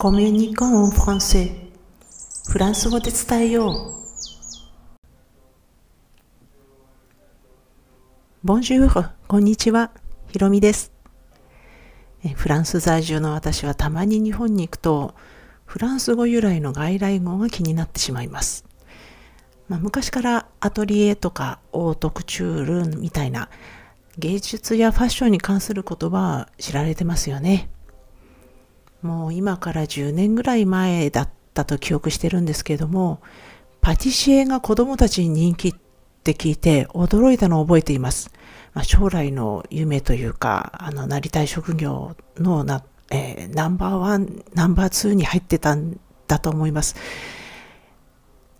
コミュニコンフランセフランス語で伝えよう。ボンジュール、こんにちは、ひろみです。フランス在住の私はたまに日本に行くと、フランス語由来の外来語が気になってしまいます。まあ、昔からアトリエとかオートクチュールみたいな芸術やファッションに関する言葉は知られてますよね。もう今から10年ぐらい前だったと記憶してるんですけれども、パティシエが子供たちに人気って聞いて驚いたのを覚えています。まあ、将来の夢というか、あの、なりたい職業のな、えー、ナンバーワン、ナンバーツーに入ってたんだと思います。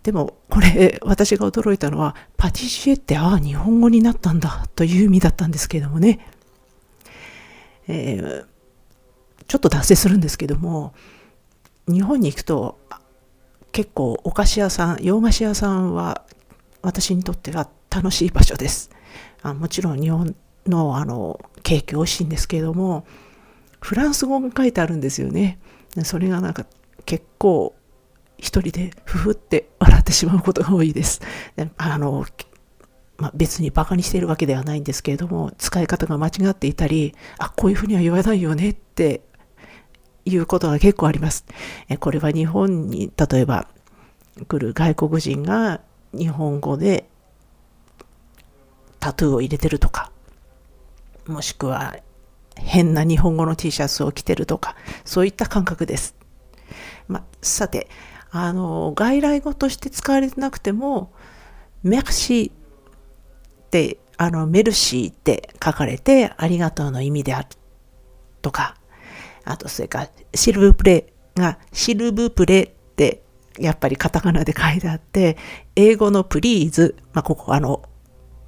でも、これ、私が驚いたのは、パティシエって、ああ、日本語になったんだ、という意味だったんですけれどもね。えー、ちょっと脱線するんですけども、日本に行くと、結構お菓子屋さん、洋菓子屋さんは、私にとっては楽しい場所です。あもちろん日本のあのケーキ美味しいんですけれども、フランス語が書いてあるんですよね。それがなんか結構一人でふふって笑ってしまうことが多いです。あの、まあ、別にバカにしているわけではないんですけれども、使い方が間違っていたり、あ、こういうふうには言わないよねっていうことが結構あります。これは日本に例えば来る外国人が日本語でタトゥーを入れてるとか、もしくは変な日本語の T シャツを着てるとか、そういった感覚です。まあ、さて、あの、外来語として使われてなくても、メクシーって、あの、メルシーって書かれて、ありがとうの意味であるとか、あと、それから、シルブプレが、シルブプレって、やっぱりカタカナで書いてあって、英語のプリーズ、まあ、ここ、あの、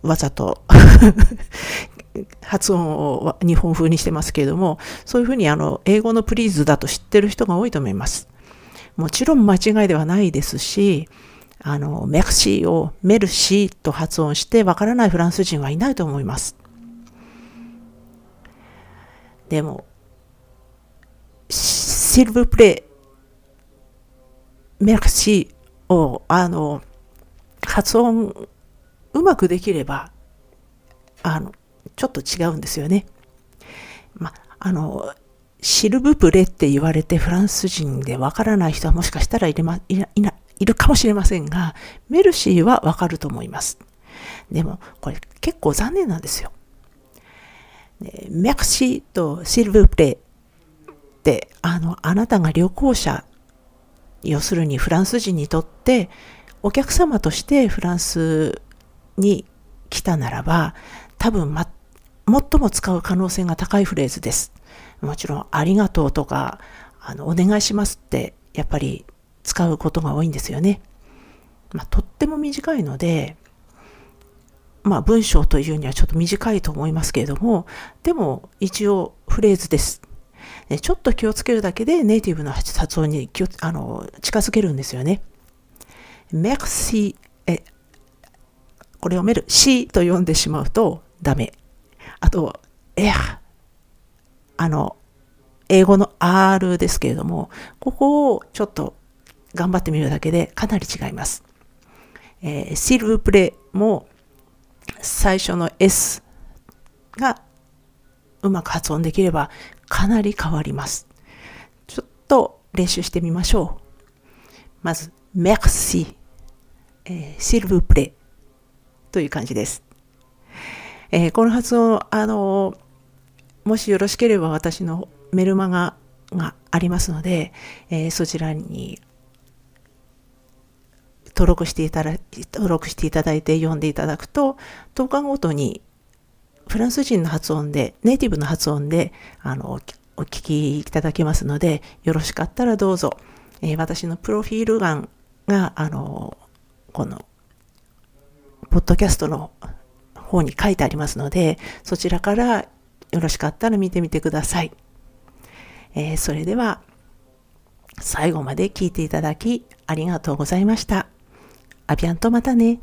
わざと 発音を日本風にしてますけれども、そういうふうにあの、英語のプリーズだと知ってる人が多いと思います。もちろん間違いではないですし、あの、メクシーをメルシーと発音してわからないフランス人はいないと思います。でも、シルブプレメクシーを、あの、発音うまくできれば、あの、ちょっと違うんですよね。ま、あの、シルブプレって言われてフランス人でわからない人はもしかしたらいれまいいいるかもしれませんが、メルシーはわかると思います。でも、これ結構残念なんですよ。メクシーとシルブプレって、あの、あなたが旅行者、要するにフランス人にとって、お客様としてフランスに来たならば、多分、ま、最も使う可能性が高いフレーズです。もちろん、ありがとうとか、あの、お願いしますって、やっぱり使うことが多いんですよね。まあ、とっても短いので、まあ、文章というにはちょっと短いと思いますけれども、でも、一応、フレーズです。ちょっと気をつけるだけでネイティブの発音に気をあの近づけるんですよね。merci えこれ読める C と読んでしまうとダメ。あと、えあの、英語の R ですけれども、ここをちょっと頑張ってみるだけでかなり違います。えー、シルブプレも最初の S がうまく発音できればかなり変わります。ちょっと練習してみましょう。まず、merci、えー、シルブプレという感じです。えー、この発音、あの、もしよろしければ私のメルマガがありますので、えー、そちらに登録していただ登録していただいて読んでいただくと、10日ごとにフランス人の発音で、ネイティブの発音で、あの、お聞きいただけますので、よろしかったらどうぞ、えー、私のプロフィール欄が、あの、このポッドキャストの方に書いてありますので、そちらからよろしかったら見てみてください。えー、それでは、最後まで聞いていただきありがとうございました。アビアンとまたね。